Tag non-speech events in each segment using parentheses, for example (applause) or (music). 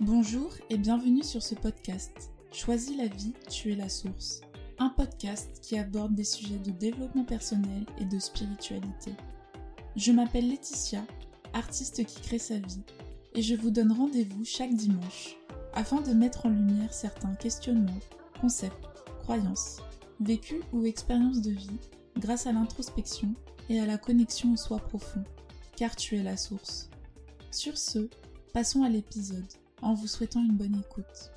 Bonjour et bienvenue sur ce podcast. Choisis la vie, tu es la source. Un podcast qui aborde des sujets de développement personnel et de spiritualité. Je m'appelle Laetitia, artiste qui crée sa vie, et je vous donne rendez-vous chaque dimanche afin de mettre en lumière certains questionnements, concepts, croyances, vécus ou expériences de vie grâce à l'introspection et à la connexion au soi profond, car tu es la source. Sur ce, passons à l'épisode en vous souhaitant une bonne écoute.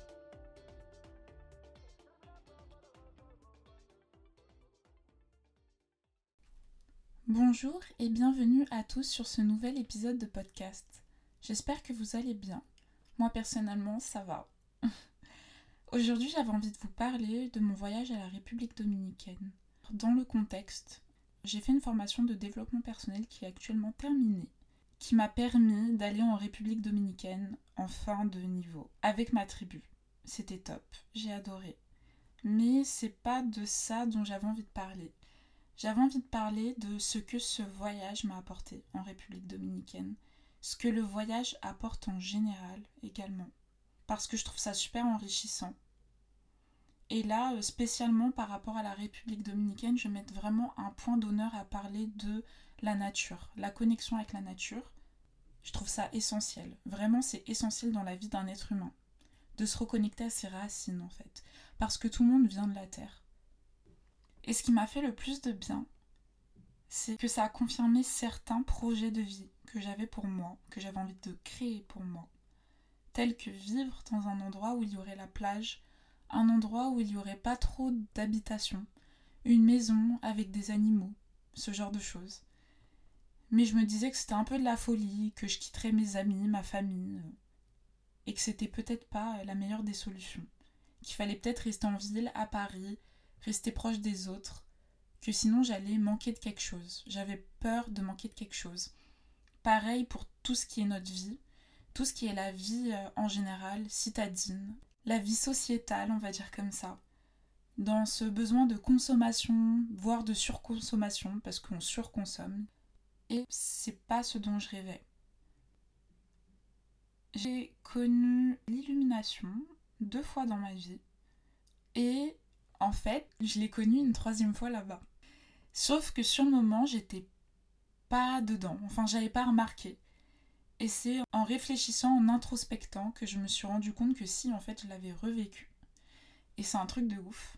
Bonjour et bienvenue à tous sur ce nouvel épisode de podcast. J'espère que vous allez bien. Moi personnellement, ça va. (laughs) Aujourd'hui, j'avais envie de vous parler de mon voyage à la République dominicaine. Dans le contexte, j'ai fait une formation de développement personnel qui est actuellement terminée qui m'a permis d'aller en République dominicaine en fin de niveau avec ma tribu. C'était top, j'ai adoré. Mais c'est pas de ça dont j'avais envie de parler. J'avais envie de parler de ce que ce voyage m'a apporté en République dominicaine, ce que le voyage apporte en général également, parce que je trouve ça super enrichissant. Et là, euh, spécialement par rapport à la République dominicaine, je mets vraiment un point d'honneur à parler de la nature, la connexion avec la nature. Je trouve ça essentiel. Vraiment, c'est essentiel dans la vie d'un être humain. De se reconnecter à ses racines, en fait. Parce que tout le monde vient de la Terre. Et ce qui m'a fait le plus de bien, c'est que ça a confirmé certains projets de vie que j'avais pour moi, que j'avais envie de créer pour moi. Tels que vivre dans un endroit où il y aurait la plage, un endroit où il n'y aurait pas trop d'habitation, une maison avec des animaux, ce genre de choses mais je me disais que c'était un peu de la folie, que je quitterais mes amis, ma famille, et que c'était peut-être pas la meilleure des solutions. Qu'il fallait peut-être rester en ville, à Paris, rester proche des autres, que sinon j'allais manquer de quelque chose. J'avais peur de manquer de quelque chose. Pareil pour tout ce qui est notre vie, tout ce qui est la vie euh, en général, citadine, la vie sociétale, on va dire comme ça. Dans ce besoin de consommation, voire de surconsommation, parce qu'on surconsomme, et c'est pas ce dont je rêvais. J'ai connu l'illumination deux fois dans ma vie et en fait, je l'ai connue une troisième fois là-bas. Sauf que sur le moment, j'étais pas dedans, enfin, j'avais pas remarqué. Et c'est en réfléchissant, en introspectant, que je me suis rendu compte que si, en fait, je l'avais revécu. Et c'est un truc de ouf.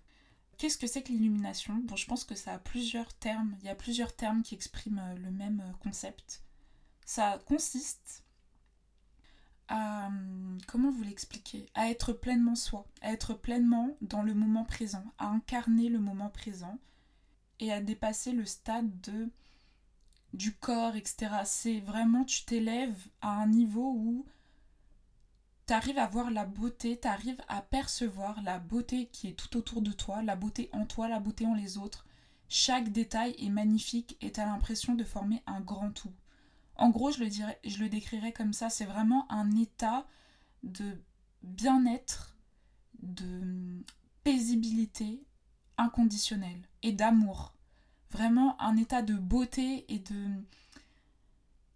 Qu'est-ce que c'est que l'illumination? Bon, je pense que ça a plusieurs termes. Il y a plusieurs termes qui expriment euh, le même euh, concept. Ça consiste à, hum, comment vous l'expliquer? À être pleinement soi, à être pleinement dans le moment présent, à incarner le moment présent et à dépasser le stade de du corps, etc. C'est vraiment, tu t'élèves à un niveau où tu à voir la beauté, tu arrives à percevoir la beauté qui est tout autour de toi, la beauté en toi, la beauté en les autres. Chaque détail est magnifique et tu as l'impression de former un grand tout. En gros, je le, dirais, je le décrirais comme ça, c'est vraiment un état de bien-être, de paisibilité inconditionnelle et d'amour. Vraiment un état de beauté et de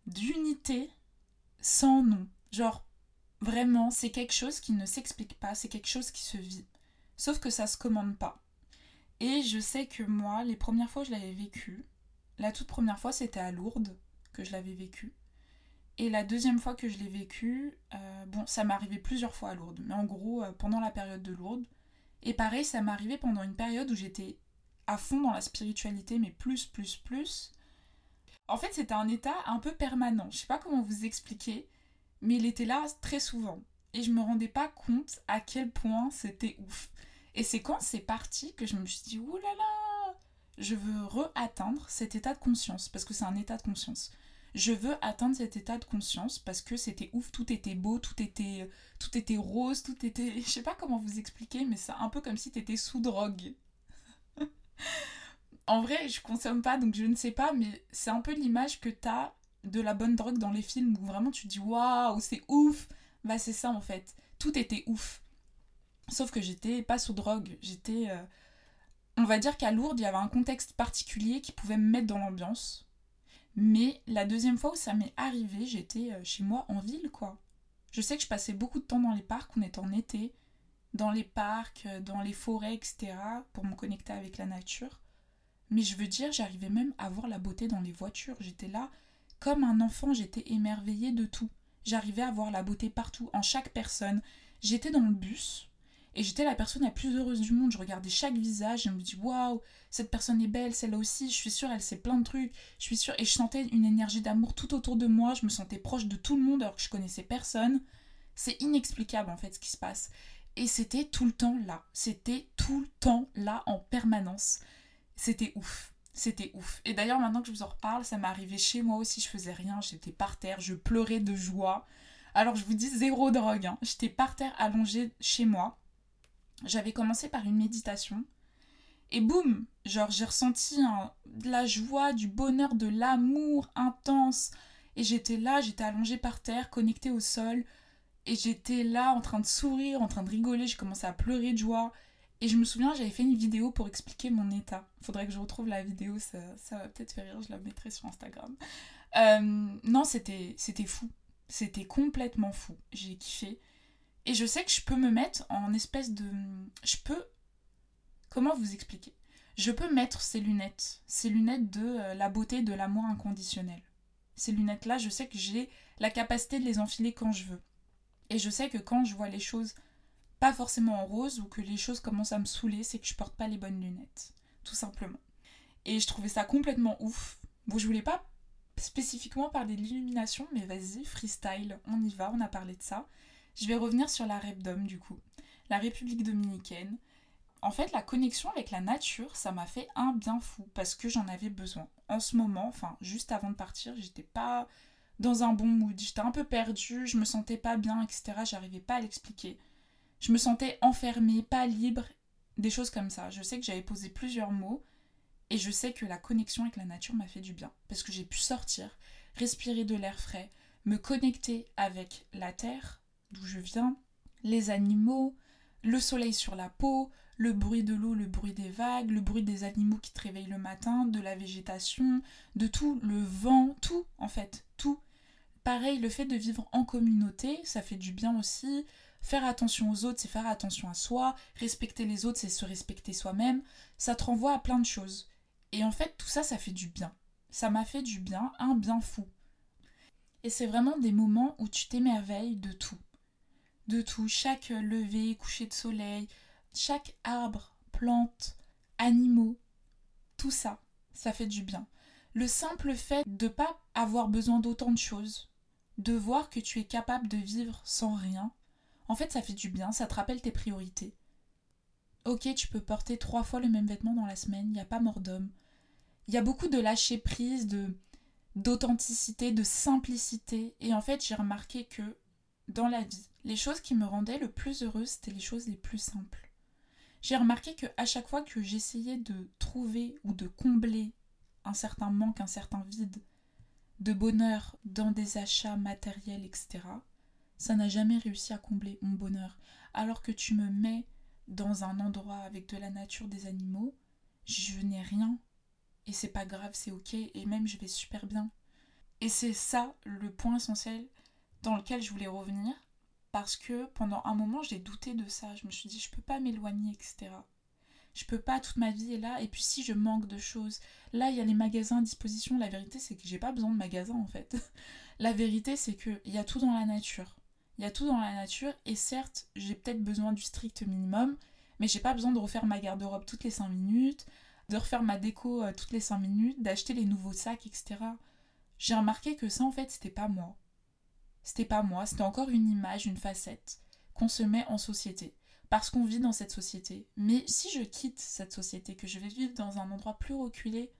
d'unité sans nom. Genre Vraiment, c'est quelque chose qui ne s'explique pas, c'est quelque chose qui se vit. Sauf que ça se commande pas. Et je sais que moi, les premières fois que je l'avais vécu, la toute première fois c'était à Lourdes que je l'avais vécu. Et la deuxième fois que je l'ai vécu, euh, bon, ça m'est arrivé plusieurs fois à Lourdes, mais en gros, euh, pendant la période de Lourdes. Et pareil, ça m'est arrivé pendant une période où j'étais à fond dans la spiritualité, mais plus, plus, plus. En fait, c'était un état un peu permanent. Je sais pas comment vous expliquer mais il était là très souvent. Et je me rendais pas compte à quel point c'était ouf. Et c'est quand c'est parti que je me suis dit, oulala, je veux re-atteindre cet état de conscience, parce que c'est un état de conscience. Je veux atteindre cet état de conscience parce que c'était ouf, tout était beau, tout était, tout était rose, tout était... (laughs) Je sais pas comment vous expliquer, mais c'est un peu comme si t'étais sous drogue. (laughs) en vrai, je consomme pas, donc je ne sais pas, mais c'est un peu l'image que t'as de la bonne drogue dans les films où vraiment tu dis waouh, c'est ouf. Bah, c'est ça en fait. Tout était ouf. Sauf que j'étais pas sous drogue. J'étais. Euh, on va dire qu'à Lourdes, il y avait un contexte particulier qui pouvait me mettre dans l'ambiance. Mais la deuxième fois où ça m'est arrivé, j'étais euh, chez moi en ville, quoi. Je sais que je passais beaucoup de temps dans les parcs, on était en été, dans les parcs, dans les forêts, etc., pour me connecter avec la nature. Mais je veux dire, j'arrivais même à voir la beauté dans les voitures. J'étais là, comme un enfant, j'étais émerveillée de tout. J'arrivais à voir la beauté partout, en chaque personne. J'étais dans le bus, et j'étais la personne la plus heureuse du monde. Je regardais chaque visage et je me dis waouh, cette personne est belle, celle-là aussi. Je suis sûre, elle sait plein de trucs. Je suis sûre. Et je sentais une énergie d'amour tout autour de moi. Je me sentais proche de tout le monde alors que je connaissais personne. C'est inexplicable en fait ce qui se passe. Et c'était tout le temps là. C'était tout le temps là en permanence. C'était ouf. C'était ouf. Et d'ailleurs, maintenant que je vous en reparle, ça m'est arrivé chez moi aussi. Je faisais rien. J'étais par terre. Je pleurais de joie. Alors, je vous dis zéro drogue. Hein. J'étais par terre allongée chez moi j'avais commencé par une méditation. Et boum, genre j'ai ressenti de la joie, du bonheur, de l'amour intense. Et j'étais là, j'étais allongée par terre, connectée au sol. Et j'étais là en train de sourire, en train de rigoler, j'ai commencé à pleurer de joie. Et je me souviens, j'avais fait une vidéo pour expliquer mon état. Faudrait que je retrouve la vidéo, ça, ça va peut-être faire rire, je la mettrai sur Instagram. Euh, non, c'était fou. C'était complètement fou. J'ai kiffé. Et je sais que je peux me mettre en espèce de... Je peux... Comment vous expliquer? Je peux mettre ces lunettes, ces lunettes de euh, la beauté, de l'amour inconditionnel. Ces lunettes-là, je sais que j'ai la capacité de les enfiler quand je veux. Et je sais que quand je vois les choses pas forcément en rose ou que les choses commencent à me saouler, c'est que je porte pas les bonnes lunettes. Tout simplement. Et je trouvais ça complètement ouf. Bon, je voulais pas spécifiquement parler de l'illumination, mais vas-y, freestyle, on y va, on a parlé de ça. Je vais revenir sur la REPDOM du coup, la République dominicaine. En fait, la connexion avec la nature, ça m'a fait un bien fou parce que j'en avais besoin. En ce moment, enfin, juste avant de partir, j'étais pas dans un bon mood. J'étais un peu perdue, je me sentais pas bien, etc. J'arrivais pas à l'expliquer. Je me sentais enfermée, pas libre, des choses comme ça. Je sais que j'avais posé plusieurs mots et je sais que la connexion avec la nature m'a fait du bien parce que j'ai pu sortir, respirer de l'air frais, me connecter avec la terre, d'où je viens, les animaux, le soleil sur la peau, le bruit de l'eau, le bruit des vagues, le bruit des animaux qui te réveillent le matin, de la végétation, de tout, le vent, tout en fait, tout. Pareil, le fait de vivre en communauté, ça fait du bien aussi. Faire attention aux autres, c'est faire attention à soi. Respecter les autres, c'est se respecter soi-même. Ça te renvoie à plein de choses. Et en fait, tout ça, ça fait du bien. Ça m'a fait du bien, un bien fou. Et c'est vraiment des moments où tu t'émerveilles de tout de tout, chaque lever, coucher de soleil, chaque arbre, plante, animaux, tout ça, ça fait du bien. Le simple fait de pas avoir besoin d'autant de choses, de voir que tu es capable de vivre sans rien, en fait ça fait du bien, ça te rappelle tes priorités. Ok, tu peux porter trois fois le même vêtement dans la semaine, il n'y a pas mort d'homme. Il y a beaucoup de lâcher prise, de d'authenticité, de simplicité, et en fait j'ai remarqué que dans la vie, les choses qui me rendaient le plus heureuse, c'était les choses les plus simples. J'ai remarqué que à chaque fois que j'essayais de trouver ou de combler un certain manque, un certain vide de bonheur dans des achats matériels, etc., ça n'a jamais réussi à combler mon bonheur. Alors que tu me mets dans un endroit avec de la nature, des animaux, je n'ai rien. Et c'est pas grave, c'est ok, et même je vais super bien. Et c'est ça le point essentiel dans lequel je voulais revenir parce que pendant un moment j'ai douté de ça. Je me suis dit je peux pas m'éloigner, etc. Je peux pas, toute ma vie est là. Et puis si je manque de choses, là il y a les magasins à disposition. La vérité c'est que j'ai pas besoin de magasins en fait. (laughs) la vérité c'est que il y a tout dans la nature. Il y a tout dans la nature et certes j'ai peut-être besoin du strict minimum, mais j'ai pas besoin de refaire ma garde-robe toutes les 5 minutes, de refaire ma déco euh, toutes les 5 minutes, d'acheter les nouveaux sacs, etc. J'ai remarqué que ça en fait c'était pas moi. C'était pas moi, c'était encore une image, une facette qu'on se met en société. Parce qu'on vit dans cette société. Mais si je quitte cette société, que je vais vivre dans un endroit plus reculé,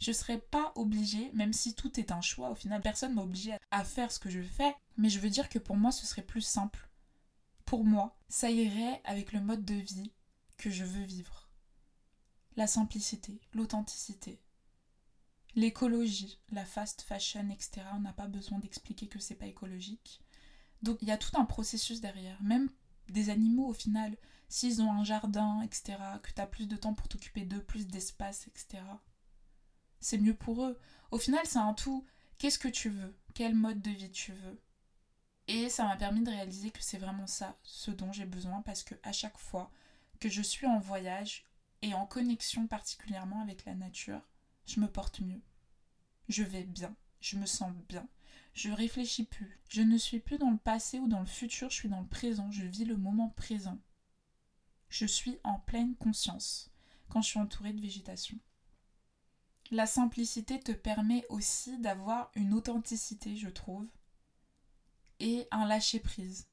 je serai pas obligée, même si tout est un choix, au final personne m'a obligée à faire ce que je fais, mais je veux dire que pour moi ce serait plus simple. Pour moi, ça irait avec le mode de vie que je veux vivre. La simplicité, l'authenticité, l'écologie, la fast fashion, etc. On n'a pas besoin d'expliquer que c'est pas écologique. Donc il y a tout un processus derrière. Même des animaux au final, s'ils ont un jardin, etc., que tu as plus de temps pour t'occuper d'eux, plus d'espace, etc. C'est mieux pour eux. Au final, c'est un tout. Qu'est-ce que tu veux? Quel mode de vie tu veux? Et ça m'a permis de réaliser que c'est vraiment ça, ce dont j'ai besoin, parce que à chaque fois que je suis en voyage et en connexion particulièrement avec la nature, je me porte mieux. Je vais bien, je me sens bien. Je réfléchis plus. Je ne suis plus dans le passé ou dans le futur, je suis dans le présent, je vis le moment présent. Je suis en pleine conscience quand je suis entourée de végétation. La simplicité te permet aussi d'avoir une authenticité, je trouve, et un lâcher-prise.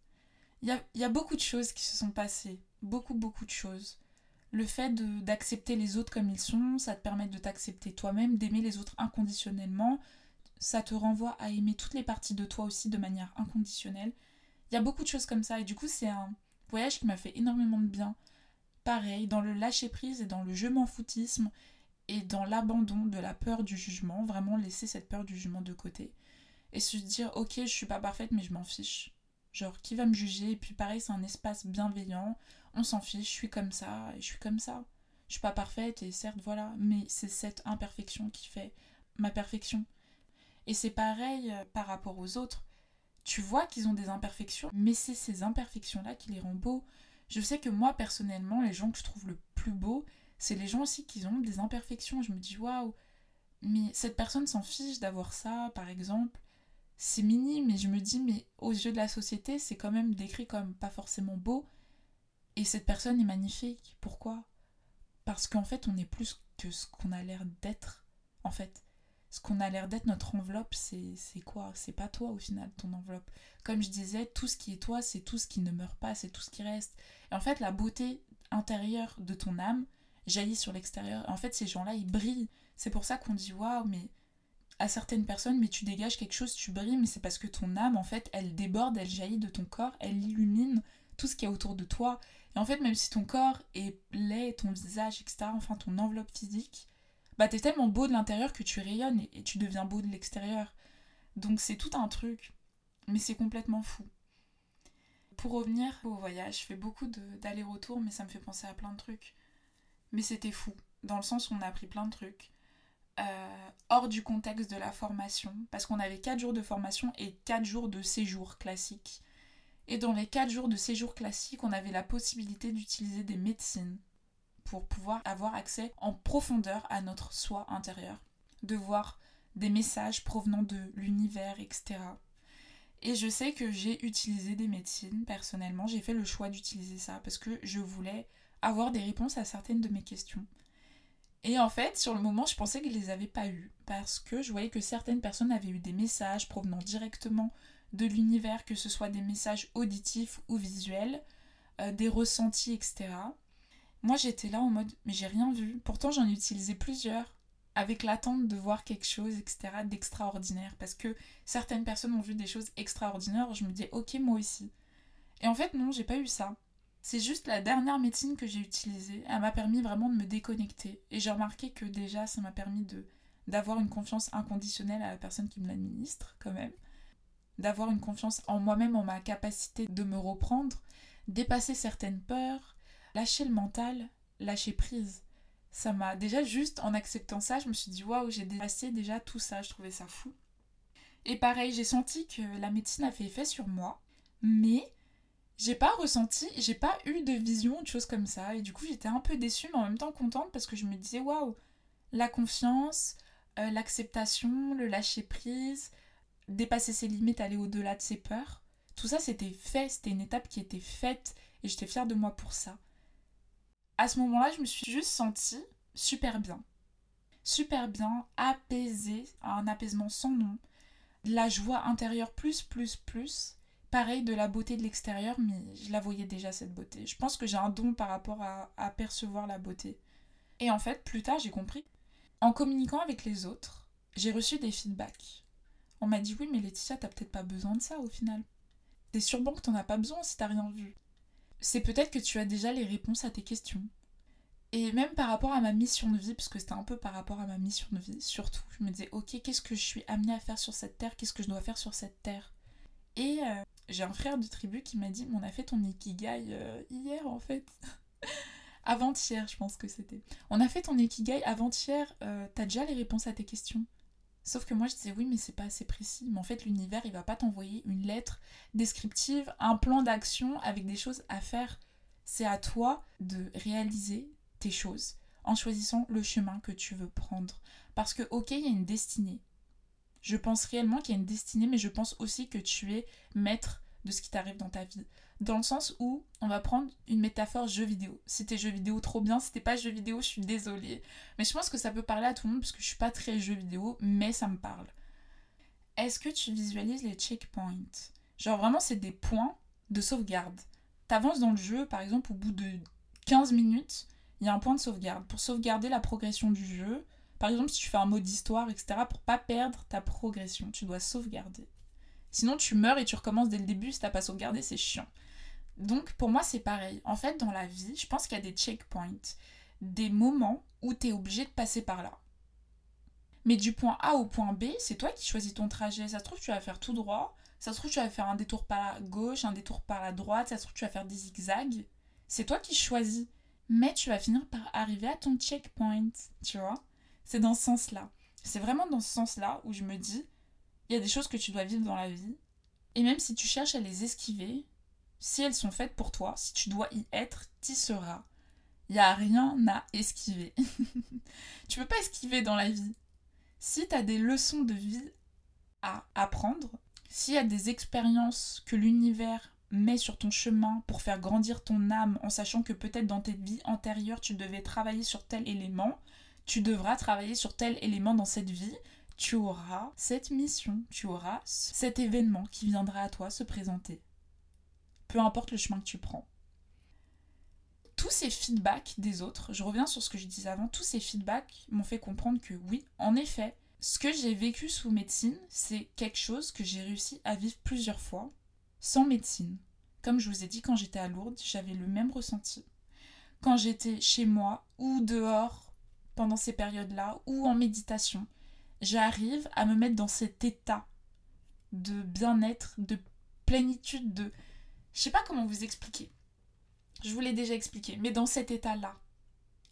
Il y a, y a, beaucoup de choses qui se sont passées, beaucoup, beaucoup de choses. Le fait d'accepter les autres comme ils sont, ça te permet de t'accepter toi-même, d'aimer les autres inconditionnellement, ça te renvoie à aimer toutes les parties de toi aussi de manière inconditionnelle. Il y a beaucoup de choses comme ça, et du coup, c'est un voyage qui m'a fait énormément de bien. Pareil, dans le lâcher-prise et dans le je m'en foutisme, et dans l'abandon de la peur du jugement, vraiment laisser cette peur du jugement de côté et se dire ok je suis pas parfaite mais je m'en fiche. Genre qui va me juger? Et puis pareil c'est un espace bienveillant, on s'en fiche, je suis comme ça et je suis comme ça. Je suis pas parfaite et certes voilà, mais c'est cette imperfection qui fait ma perfection. Et c'est pareil euh, par rapport aux autres. Tu vois qu'ils ont des imperfections, mais c'est ces imperfections-là qui les rendent beaux. Je sais que moi personnellement, les gens que je trouve le plus beau, c'est les gens aussi qui ont des imperfections. Je me dis waouh, mais cette personne s'en fiche d'avoir ça, par exemple c'est minime mais je me dis mais aux yeux de la société c'est quand même décrit comme pas forcément beau. Et cette personne est magnifique. Pourquoi? Parce qu'en fait on est plus que ce qu'on a l'air d'être en fait. Ce qu'on a l'air d'être notre enveloppe c'est quoi? C'est pas toi au final ton enveloppe. Comme je disais tout ce qui est toi c'est tout ce qui ne meurt pas c'est tout ce qui reste. Et en fait la beauté intérieure de ton âme jaillit sur l'extérieur. En fait ces gens là ils brillent. C'est pour ça qu'on dit waouh mais à certaines personnes, mais tu dégages quelque chose, tu brilles, mais c'est parce que ton âme, en fait, elle déborde, elle jaillit de ton corps, elle illumine tout ce qui est autour de toi. Et en fait, même si ton corps est laid, ton visage, etc., enfin ton enveloppe physique, bah t'es tellement beau de l'intérieur que tu rayonnes et, tu deviens beau de l'extérieur. Donc c'est tout un truc, mais c'est complètement fou. Pour revenir au voyage, je fais beaucoup d'allers-retours, mais ça me fait penser à plein de trucs. Mais c'était fou, dans le sens où on a appris plein de trucs euh, hors du contexte de la formation, parce qu'on avait 4 jours de formation et 4 jours de séjour classique. Et dans les 4 jours de séjour classique, on avait la possibilité d'utiliser des médecines pour pouvoir avoir accès en profondeur à notre soi intérieur, de voir des messages provenant de l'univers, etc. Et je sais que j'ai utilisé des médecines personnellement, j'ai fait le choix d'utiliser ça parce que je voulais avoir des réponses à certaines de mes questions. Et en fait, sur le moment, je pensais qu'ils les avaient pas eues parce que je voyais que certaines personnes avaient eu des messages provenant directement de l'univers, que ce soit des messages auditifs ou visuels, euh, des ressentis, etc. Moi, j'étais là en mode, mais j'ai rien vu. Pourtant, j'en ai utilisé plusieurs avec l'attente de voir quelque chose, etc., d'extraordinaire. Parce que certaines personnes ont vu des choses extraordinaires, je me dis, ok, moi aussi. Et en fait, non, j'ai pas eu ça. C'est juste la dernière médecine que j'ai utilisée. Elle m'a permis vraiment de me déconnecter. Et j'ai remarqué que déjà, ça m'a permis de d'avoir une confiance inconditionnelle à la personne qui me l'administre, quand même. D'avoir une confiance en moi-même, en ma capacité de me reprendre, dépasser certaines peurs, lâcher le mental, lâcher prise. Ça m'a déjà juste en acceptant ça, je me suis dit waouh, j'ai dépassé déjà tout ça, je trouvais ça fou. Et pareil, j'ai senti que la médecine a fait effet sur moi, mais j'ai pas ressenti, j'ai pas eu de vision, de choses comme ça. Et du coup, j'étais un peu déçue, mais en même temps contente parce que je me disais, waouh, la confiance, euh, l'acceptation, le lâcher prise, dépasser ses limites, aller au-delà de ses peurs. Tout ça, c'était fait, c'était une étape qui était faite et j'étais fière de moi pour ça. À ce moment-là, je me suis juste sentie super bien. Super bien, apaisée, un apaisement sans nom, de la joie intérieure plus, plus, plus pareil de la beauté de l'extérieur, mais je la voyais déjà cette beauté. Je pense que j'ai un don par rapport à, percevoir la beauté. Et en fait, plus tard, j'ai compris. En communiquant avec les autres, j'ai reçu des feedbacks. On m'a dit oui, mais Laetitia, t'as peut-être pas besoin de ça au final. T'es sûrement que t'en as pas besoin si t'as rien vu. C'est peut-être que tu as déjà les réponses à tes questions. Et même par rapport à ma mission de vie, parce que c'était un peu par rapport à ma mission de vie, surtout, je me disais, ok, qu'est-ce que je suis amenée à faire sur cette terre? Qu'est-ce que je dois faire sur cette terre? Et euh, j'ai un frère de tribu qui m'a dit, on a fait ton ikigai euh, hier en fait. (laughs) avant-hier, je pense que c'était. On a fait ton ikigai avant-hier, euh, t'as déjà les réponses à tes questions? Sauf que moi je disais oui mais c'est pas assez précis. Mais en fait l'univers il va pas t'envoyer une lettre descriptive, un plan d'action avec des choses à faire. C'est à toi de réaliser tes choses en choisissant le chemin que tu veux prendre. Parce que ok il y a une destinée. Je pense réellement qu'il y a une destinée mais je pense aussi que tu es maître de ce qui t'arrive dans ta vie. Dans le sens où on va prendre une métaphore jeu vidéo. Si t'es jeu vidéo, trop bien. Si t'es pas jeu vidéo, je suis désolée. Mais je pense que ça peut parler à tout le monde parce que je suis pas très jeu vidéo, mais ça me parle. Est-ce que tu visualises les checkpoints? Genre vraiment, c'est des points de sauvegarde. T'avances dans le jeu, par exemple, au bout de 15 minutes, il y a un point de sauvegarde. Pour sauvegarder la progression du jeu, par exemple, si tu fais un mode histoire, etc., pour pas perdre ta progression, tu dois sauvegarder. Sinon, tu meurs et tu recommences dès le début si t'as pas sauvegardé, c'est chiant. Donc, pour moi, c'est pareil. En fait, dans la vie, je pense qu'il y a des checkpoints, des moments où tu es obligé de passer par là. Mais du point A au point B, c'est toi qui choisis ton trajet. Ça se trouve, tu vas faire tout droit. Ça se trouve, tu vas faire un détour par la gauche, un détour par la droite. Ça se trouve, tu vas faire des zigzags. C'est toi qui choisis. Mais tu vas finir par arriver à ton checkpoint, tu vois. C'est dans ce sens-là. C'est vraiment dans ce sens-là où je me dis, il y a des choses que tu dois vivre dans la vie. Et même si tu cherches à les esquiver, si elles sont faites pour toi, si tu dois y être, t'y seras. Il n'y a rien à esquiver. (laughs) tu peux pas esquiver dans la vie. Si tu as des leçons de vie à apprendre, s'il y a des expériences que l'univers met sur ton chemin pour faire grandir ton âme en sachant que peut-être dans tes vies antérieures tu devais travailler sur tel élément, tu devras travailler sur tel élément dans cette vie tu auras cette mission, tu auras cet événement qui viendra à toi se présenter. Peu importe le chemin que tu prends. Tous ces feedbacks des autres, je reviens sur ce que je disais avant, tous ces feedbacks m'ont fait comprendre que oui, en effet, ce que j'ai vécu sous médecine, c'est quelque chose que j'ai réussi à vivre plusieurs fois sans médecine. Comme je vous ai dit, quand j'étais à Lourdes, j'avais le même ressenti. Quand j'étais chez moi ou dehors pendant ces périodes-là ou en méditation, j'arrive à me mettre dans cet état de bien-être, de plénitude, de... Je sais pas comment vous expliquer. Je vous l'ai déjà expliqué, mais dans cet état-là.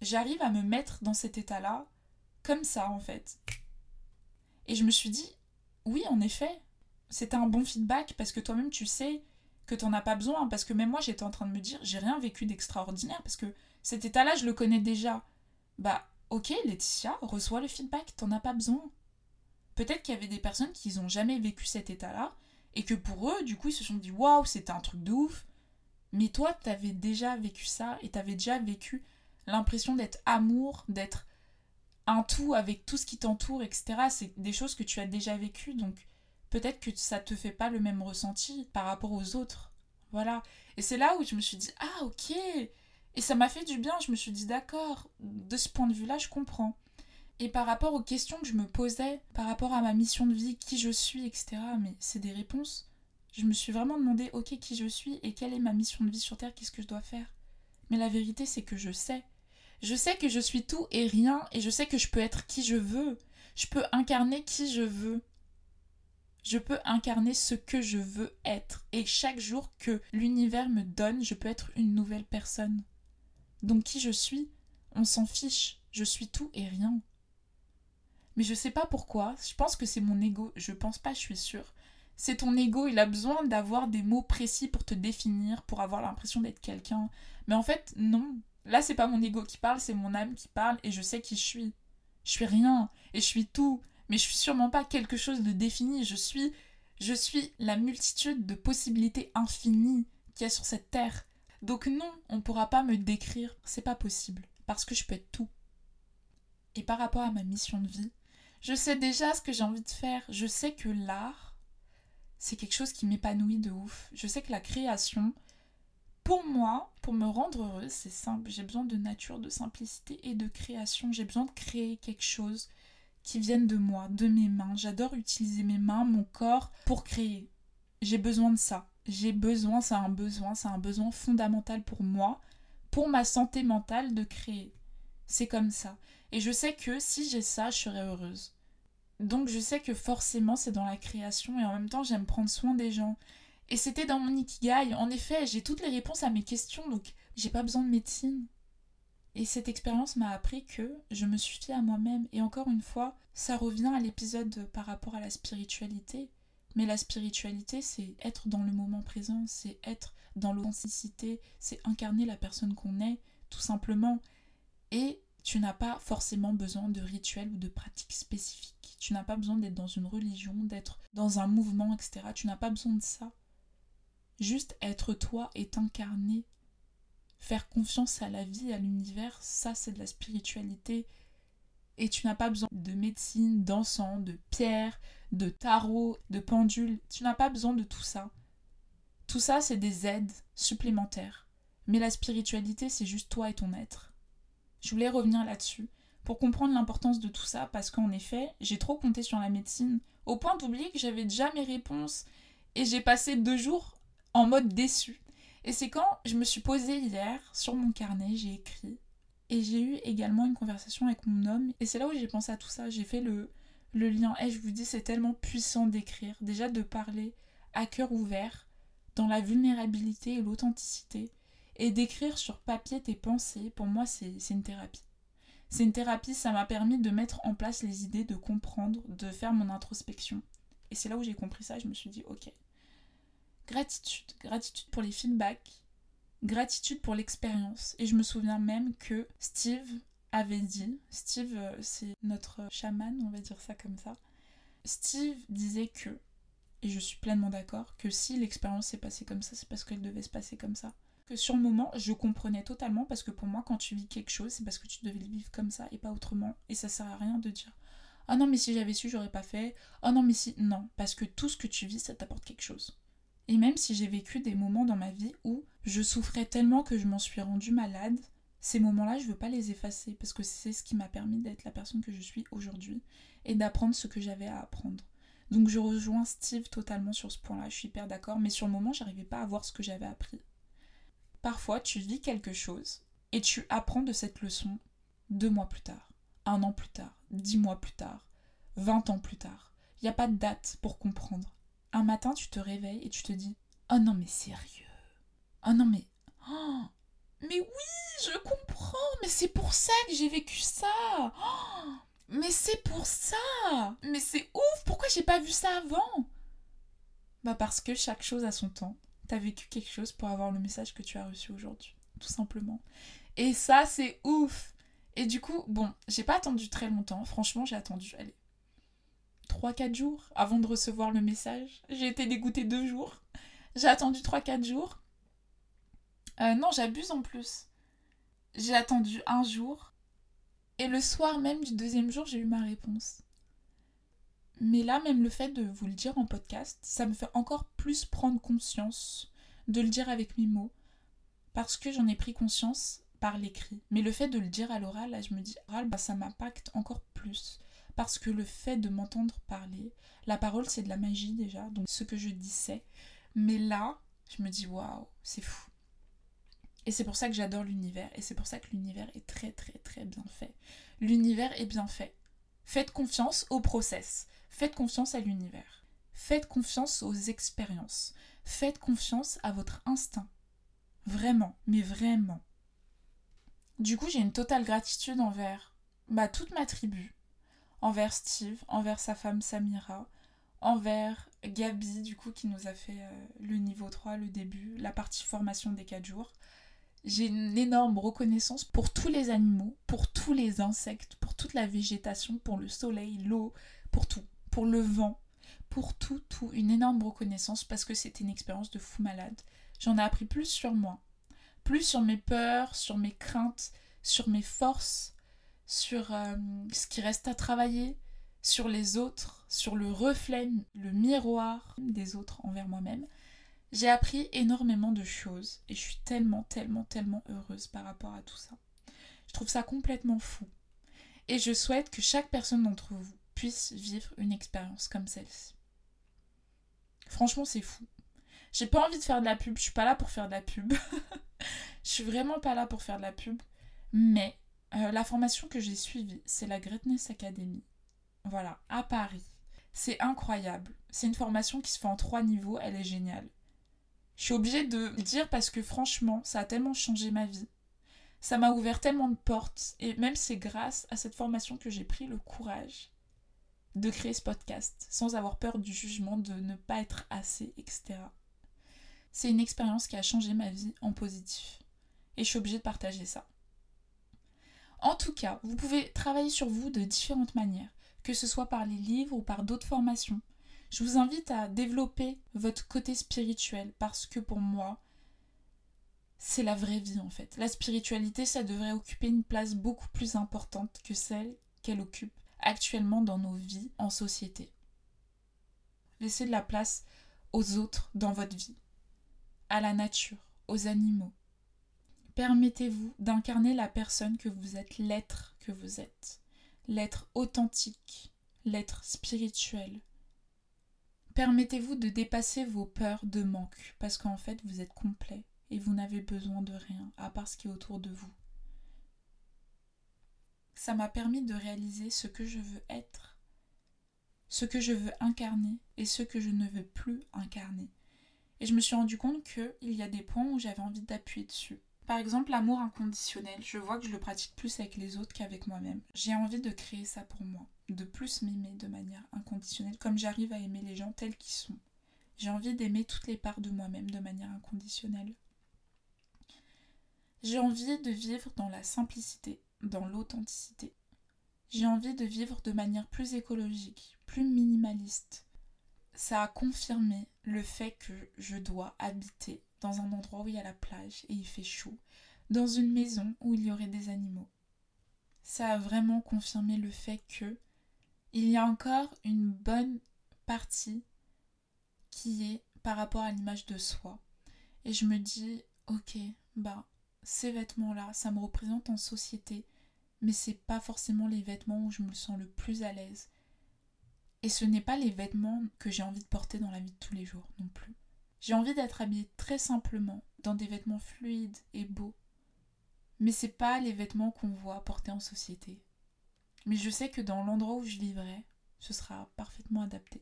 J'arrive à me mettre dans cet état-là, comme ça en fait. Et je me suis dit, oui, en effet, c'était un bon feedback parce que toi-même tu sais que t'en as pas besoin. Parce que même moi j'étais en train de me dire, j'ai rien vécu d'extraordinaire parce que cet état-là, je le connais déjà. Bah, Ok, Laetitia, reçois le feedback, t'en as pas besoin. Peut-être qu'il y avait des personnes qui n'ont jamais vécu cet état-là, et que pour eux, du coup, ils se sont dit waouh, c'était un truc de ouf. Mais toi, t'avais déjà vécu ça, et t'avais déjà vécu l'impression d'être amour, d'être un tout avec tout ce qui t'entoure, etc. C'est des choses que tu as déjà vécues, donc peut-être que ça te fait pas le même ressenti par rapport aux autres. Voilà. Et c'est là où je me suis dit, ah ok, et ça m'a fait du bien, je me suis dit d'accord, de ce point de vue-là, je comprends. Et par rapport aux questions que je me posais, par rapport à ma mission de vie, qui je suis, etc., mais c'est des réponses. Je me suis vraiment demandé, ok, qui je suis et quelle est ma mission de vie sur Terre, qu'est-ce que je dois faire? Mais la vérité, c'est que je sais. Je sais que je suis tout et rien, et je sais que je peux être qui je veux. Je peux incarner qui je veux. Je peux incarner ce que je veux être. Et chaque jour que l'univers me donne, je peux être une nouvelle personne. Donc qui je suis? On s'en fiche, je suis tout et rien. Mais je sais pas pourquoi, je pense que c'est mon ego, je pense pas, je suis sûre. C'est ton ego, il a besoin d'avoir des mots précis pour te définir, pour avoir l'impression d'être quelqu'un. Mais en fait, non. Là, c'est pas mon ego qui parle, c'est mon âme qui parle et je sais qui je suis. Je suis rien et je suis tout, mais je suis sûrement pas quelque chose de défini, je suis je suis la multitude de possibilités infinies qu'il y a sur cette terre. Donc non, on ne pourra pas me décrire, c'est pas possible, parce que je peux être tout. Et par rapport à ma mission de vie, je sais déjà ce que j'ai envie de faire. Je sais que l'art, c'est quelque chose qui m'épanouit de ouf. Je sais que la création, pour moi, pour me rendre heureuse, c'est simple. J'ai besoin de nature, de simplicité et de création. J'ai besoin de créer quelque chose qui vienne de moi, de mes mains. J'adore utiliser mes mains, mon corps pour créer. J'ai besoin de ça j'ai besoin, c'est un besoin, c'est un besoin fondamental pour moi, pour ma santé mentale de créer. C'est comme ça. Et je sais que si j'ai ça, je serai heureuse. Donc je sais que forcément c'est dans la création et en même temps j'aime prendre soin des gens. Et c'était dans mon ikigai. En effet, j'ai toutes les réponses à mes questions, donc j'ai pas besoin de médecine. Et cette expérience m'a appris que je me suis fiée à moi-même. Et encore une fois, ça revient à l'épisode par rapport à la spiritualité. Mais la spiritualité, c'est être dans le moment présent, c'est être dans l'authenticité, c'est incarner la personne qu'on est, tout simplement. Et tu n'as pas forcément besoin de rituels ou de pratiques spécifiques. Tu n'as pas besoin d'être dans une religion, d'être dans un mouvement, etc. Tu n'as pas besoin de ça. Juste être toi et t'incarner. Faire confiance à la vie, à l'univers, ça c'est de la spiritualité. Et tu n'as pas besoin de médecine, d'encens, de pierre, de tarot, de pendule. Tu n'as pas besoin de tout ça. Tout ça, c'est des aides supplémentaires. Mais la spiritualité, c'est juste toi et ton être. Je voulais revenir là-dessus pour comprendre l'importance de tout ça parce qu'en effet, j'ai trop compté sur la médecine au point d'oublier que j'avais déjà mes réponses et j'ai passé deux jours en mode déçu. Et c'est quand je me suis posée hier sur mon carnet, j'ai écrit et j'ai eu également une conversation avec mon homme et c'est là où j'ai pensé à tout ça. J'ai fait le, le lien. Et je vous dis, c'est tellement puissant d'écrire, déjà de parler à cœur ouvert, dans la vulnérabilité et l'authenticité et d'écrire sur papier tes pensées, pour moi, c'est une thérapie. C'est une thérapie, ça m'a permis de mettre en place les idées, de comprendre, de faire mon introspection. Et c'est là où j'ai compris ça, je me suis dit, ok. Gratitude, gratitude pour les feedbacks, gratitude pour l'expérience. Et je me souviens même que Steve avait dit, Steve, euh, c'est notre chaman, on va dire ça comme ça. Steve disait que, et je suis pleinement d'accord, que si l'expérience s'est passée comme ça, c'est parce qu'elle devait se passer comme ça que sur le moment, je comprenais totalement parce que pour moi, quand tu vis quelque chose, c'est parce que tu devais le vivre comme ça et pas autrement. Et ça sert à rien de dire Ah non, mais si j'avais su, j'aurais pas fait. Ah non, mais si. Non, parce que tout ce que tu vis, ça t'apporte quelque chose. Et même si j'ai vécu des moments dans ma vie où je souffrais tellement que je m'en suis rendue malade, ces moments-là, je veux pas les effacer parce que c'est ce qui m'a permis d'être la personne que je suis aujourd'hui et d'apprendre ce que j'avais à apprendre. Donc je rejoins Steve totalement sur ce point-là, je suis hyper d'accord, mais sur le moment, j'arrivais pas à voir ce que j'avais appris. Parfois, tu vis quelque chose et tu apprends de cette leçon deux mois plus tard, un an plus tard, dix mois plus tard, vingt ans plus tard. Il n'y a pas de date pour comprendre. Un matin, tu te réveilles et tu te dis Oh non, mais sérieux Oh non, mais. Oh, mais oui, je comprends, mais c'est pour ça que j'ai vécu ça oh, Mais c'est pour ça Mais c'est ouf, pourquoi j'ai pas vu ça avant? Bah parce que chaque chose a son temps t'as vécu quelque chose pour avoir le message que tu as reçu aujourd'hui, tout simplement. Et ça, c'est ouf. Et du coup, bon, j'ai pas attendu très longtemps. Franchement, j'ai attendu, allez, 3-4 jours avant de recevoir le message. J'ai été dégoûtée deux jours. J'ai attendu 3-4 jours. Euh, non, j'abuse en plus. J'ai attendu un jour. Et le soir même du deuxième jour, j'ai eu ma réponse. Mais là, même le fait de vous le dire en podcast, ça me fait encore plus prendre conscience de le dire avec mes mots, parce que j'en ai pris conscience par l'écrit. Mais le fait de le dire à l'oral, là, je me dis, oral, bah, ça m'impacte encore plus. Parce que le fait de m'entendre parler, la parole, c'est de la magie déjà, donc ce que je dis, c'est. Mais là, je me dis, waouh, c'est fou. Et c'est pour ça que j'adore l'univers, et c'est pour ça que l'univers est très très très bien fait. L'univers est bien fait. Faites confiance au process. Faites confiance à l'univers. Faites confiance aux expériences. Faites confiance à votre instinct. Vraiment, mais vraiment. Du coup, j'ai une totale gratitude envers bah, toute ma tribu. Envers Steve, envers sa femme Samira, envers Gabi, du coup, qui nous a fait euh, le niveau 3, le début, la partie formation des 4 jours. J'ai une énorme reconnaissance pour tous les animaux, pour tous les insectes, pour toute la végétation, pour le soleil, l'eau, pour tout pour le vent, pour tout, tout, une énorme reconnaissance parce que c'était une expérience de fou malade. J'en ai appris plus sur moi, plus sur mes peurs, sur mes craintes, sur mes forces, sur euh, ce qui reste à travailler, sur les autres, sur le reflet, le miroir des autres envers moi-même. J'ai appris énormément de choses et je suis tellement, tellement, tellement heureuse par rapport à tout ça. Je trouve ça complètement fou. Et je souhaite que chaque personne d'entre vous puisse vivre une expérience comme celle-ci. Franchement, c'est fou. J'ai pas envie de faire de la pub, je suis pas là pour faire de la pub. (laughs) je suis vraiment pas là pour faire de la pub. Mais euh, la formation que j'ai suivie, c'est la Greatness Academy. Voilà, à Paris. C'est incroyable. C'est une formation qui se fait en trois niveaux, elle est géniale. Je suis obligée de le dire parce que franchement, ça a tellement changé ma vie. Ça m'a ouvert tellement de portes et même c'est grâce à cette formation que j'ai pris le courage de créer ce podcast sans avoir peur du jugement, de ne pas être assez, etc. C'est une expérience qui a changé ma vie en positif. Et je suis obligée de partager ça. En tout cas, vous pouvez travailler sur vous de différentes manières, que ce soit par les livres ou par d'autres formations. Je vous invite à développer votre côté spirituel parce que pour moi, c'est la vraie vie en fait. La spiritualité, ça devrait occuper une place beaucoup plus importante que celle qu'elle occupe actuellement dans nos vies en société. Laissez de la place aux autres dans votre vie, à la nature, aux animaux. Permettez-vous d'incarner la personne que vous êtes, l'être que vous êtes, l'être authentique, l'être spirituel. Permettez-vous de dépasser vos peurs de manque, parce qu'en fait vous êtes complet et vous n'avez besoin de rien à part ce qui est autour de vous ça m'a permis de réaliser ce que je veux être, ce que je veux incarner et ce que je ne veux plus incarner. Et je me suis rendu compte qu'il y a des points où j'avais envie d'appuyer dessus. Par exemple, l'amour inconditionnel, je vois que je le pratique plus avec les autres qu'avec moi-même. J'ai envie de créer ça pour moi, de plus m'aimer de manière inconditionnelle, comme j'arrive à aimer les gens tels qu'ils sont. J'ai envie d'aimer toutes les parts de moi-même de manière inconditionnelle. J'ai envie de vivre dans la simplicité, dans l'authenticité. J'ai envie de vivre de manière plus écologique, plus minimaliste. Ça a confirmé le fait que je dois habiter dans un endroit où il y a la plage et il fait chaud, dans une maison où il y aurait des animaux. Ça a vraiment confirmé le fait que il y a encore une bonne partie qui est par rapport à l'image de soi. Et je me dis, ok, bah, ces vêtements-là, ça me représente en société, mais c'est pas forcément les vêtements où je me sens le plus à l'aise. Et ce n'est pas les vêtements que j'ai envie de porter dans la vie de tous les jours non plus. J'ai envie d'être habillée très simplement, dans des vêtements fluides et beaux. Mais c'est pas les vêtements qu'on voit portés en société. Mais je sais que dans l'endroit où je vivrai, ce sera parfaitement adapté.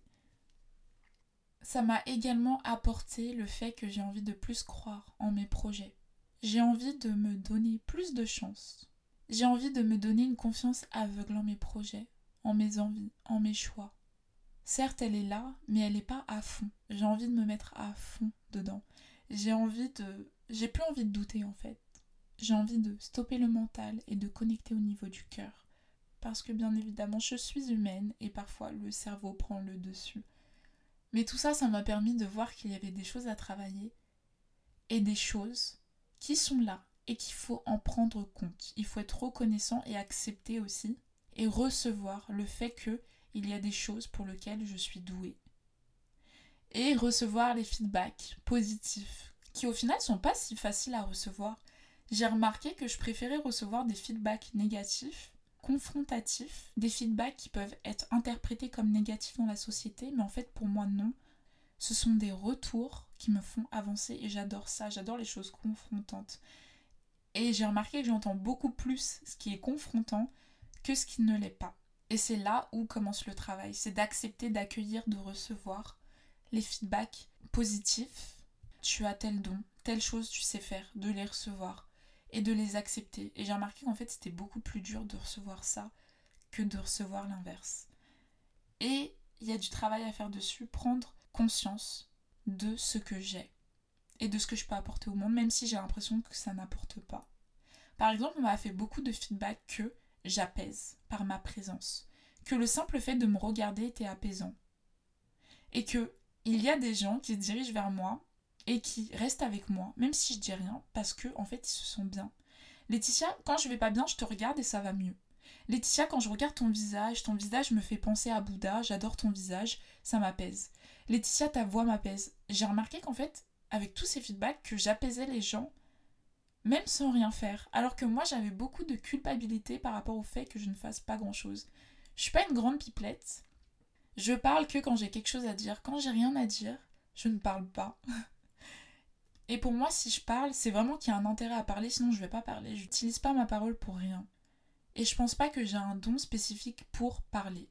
Ça m'a également apporté le fait que j'ai envie de plus croire en mes projets. J'ai envie de me donner plus de chance j'ai envie de me donner une confiance aveugle en mes projets, en mes envies, en mes choix. Certes, elle est là, mais elle n'est pas à fond. J'ai envie de me mettre à fond dedans. J'ai envie de. J'ai plus envie de douter en fait. J'ai envie de stopper le mental et de connecter au niveau du cœur. Parce que bien évidemment, je suis humaine et parfois le cerveau prend le dessus. Mais tout ça, ça m'a permis de voir qu'il y avait des choses à travailler et des choses qui sont là et qu'il faut en prendre compte. Il faut être reconnaissant et accepter aussi et recevoir le fait que il y a des choses pour lesquelles je suis douée. Et recevoir les feedbacks positifs qui au final sont pas si faciles à recevoir. J'ai remarqué que je préférais recevoir des feedbacks négatifs, confrontatifs, des feedbacks qui peuvent être interprétés comme négatifs dans la société, mais en fait pour moi non. Ce sont des retours qui me font avancer et j'adore ça, j'adore les choses confrontantes. Et j'ai remarqué que j'entends beaucoup plus ce qui est confrontant que ce qui ne l'est pas. Et c'est là où commence le travail, c'est d'accepter, d'accueillir, de recevoir les feedbacks positifs. Tu as tel don, telle chose tu sais faire, de les recevoir et de les accepter. Et j'ai remarqué qu'en fait c'était beaucoup plus dur de recevoir ça que de recevoir l'inverse. Et il y a du travail à faire dessus, prendre conscience de ce que j'ai et de ce que je peux apporter au monde, même si j'ai l'impression que ça n'apporte pas. Par exemple, on m'a fait beaucoup de feedback que j'apaise par ma présence, que le simple fait de me regarder était apaisant, et que il y a des gens qui se dirigent vers moi et qui restent avec moi, même si je dis rien, parce que en fait ils se sentent bien. Laetitia, quand je vais pas bien, je te regarde et ça va mieux. Laetitia, quand je regarde ton visage, ton visage me fait penser à Bouddha, j'adore ton visage, ça m'apaise. Laetitia, ta voix m'apaise. J'ai remarqué qu'en fait, avec tous ces feedbacks que j'apaisais les gens, même sans rien faire. Alors que moi, j'avais beaucoup de culpabilité par rapport au fait que je ne fasse pas grand-chose. Je suis pas une grande pipelette. Je parle que quand j'ai quelque chose à dire. Quand j'ai rien à dire, je ne parle pas. (laughs) Et pour moi, si je parle, c'est vraiment qu'il y a un intérêt à parler, sinon je vais pas parler. J'utilise pas ma parole pour rien. Et je pense pas que j'ai un don spécifique pour parler.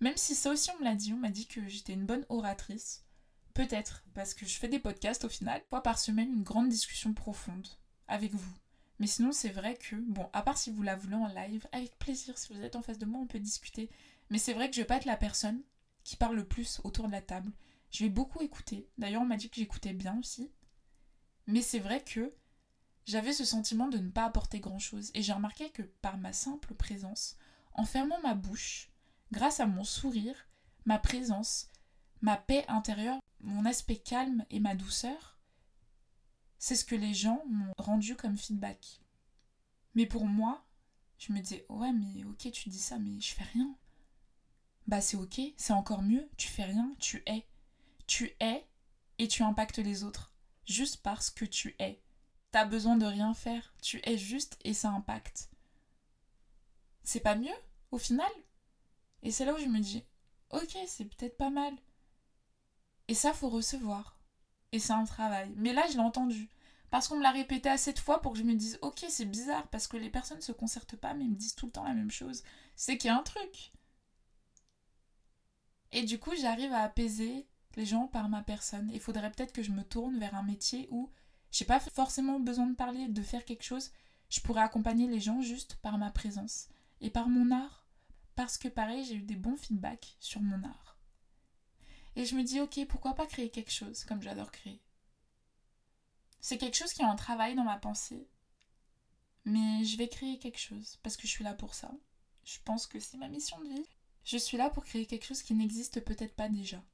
Même si ça aussi on me l'a dit, on m'a dit que j'étais une bonne oratrice. Peut-être, parce que je fais des podcasts au final, fois par semaine, une grande discussion profonde avec vous. Mais sinon, c'est vrai que, bon, à part si vous la voulez en live, avec plaisir, si vous êtes en face de moi, on peut discuter. Mais c'est vrai que je vais pas être la personne qui parle le plus autour de la table. Je vais beaucoup écouter. D'ailleurs, on m'a dit que j'écoutais bien aussi. Mais c'est vrai que j'avais ce sentiment de ne pas apporter grand-chose. Et j'ai remarqué que par ma simple présence, en fermant ma bouche, grâce à mon sourire, ma présence, ma paix intérieure, mon aspect calme et ma douceur, c'est ce que les gens m'ont rendu comme feedback. Mais pour moi, je me disais, ouais, mais ok, tu dis ça, mais je fais rien. Bah c'est ok, c'est encore mieux, tu fais rien, tu es. Tu es et tu impactes les autres. Juste parce que tu es. T'as besoin de rien faire, tu es juste et ça impacte. C'est pas mieux, au final? Et c'est là où je me dis, ok, c'est peut-être pas mal. Et ça, faut recevoir. Et c'est un travail. Mais là, je l'ai entendu. Parce qu'on me l'a répété assez de fois pour que je me dise Ok, c'est bizarre, parce que les personnes ne se concertent pas, mais me disent tout le temps la même chose. C'est qu'il y a un truc. Et du coup, j'arrive à apaiser les gens par ma personne. Il faudrait peut-être que je me tourne vers un métier où j'ai pas forcément besoin de parler, de faire quelque chose. Je pourrais accompagner les gens juste par ma présence et par mon art. Parce que pareil, j'ai eu des bons feedbacks sur mon art. Et je me dis, ok, pourquoi pas créer quelque chose comme j'adore créer C'est quelque chose qui est en travail dans ma pensée. Mais je vais créer quelque chose parce que je suis là pour ça. Je pense que c'est ma mission de vie. Je suis là pour créer quelque chose qui n'existe peut-être pas déjà.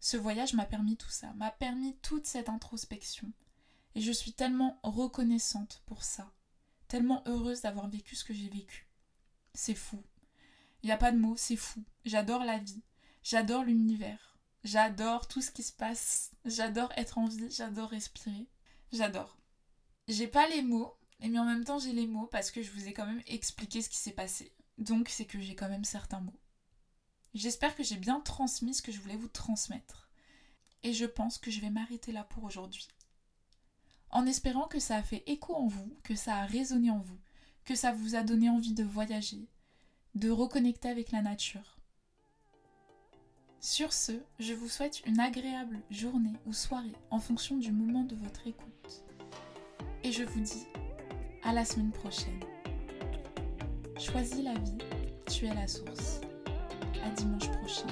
Ce voyage m'a permis tout ça, m'a permis toute cette introspection. Et je suis tellement reconnaissante pour ça, tellement heureuse d'avoir vécu ce que j'ai vécu. C'est fou. Il n'y a pas de mots, c'est fou. J'adore la vie, j'adore l'univers, J'adore tout ce qui se passe. J'adore être en vie. J'adore respirer. J'adore. J'ai pas les mots, mais en même temps j'ai les mots parce que je vous ai quand même expliqué ce qui s'est passé. Donc c'est que j'ai quand même certains mots. J'espère que j'ai bien transmis ce que je voulais vous transmettre. Et je pense que je vais m'arrêter là pour aujourd'hui. En espérant que ça a fait écho en vous, que ça a résonné en vous, que ça vous a donné envie de voyager, de reconnecter avec la nature, sur ce, je vous souhaite une agréable journée ou soirée en fonction du moment de votre écoute. Et je vous dis à la semaine prochaine. Choisis la vie, tu es la source. À dimanche prochain.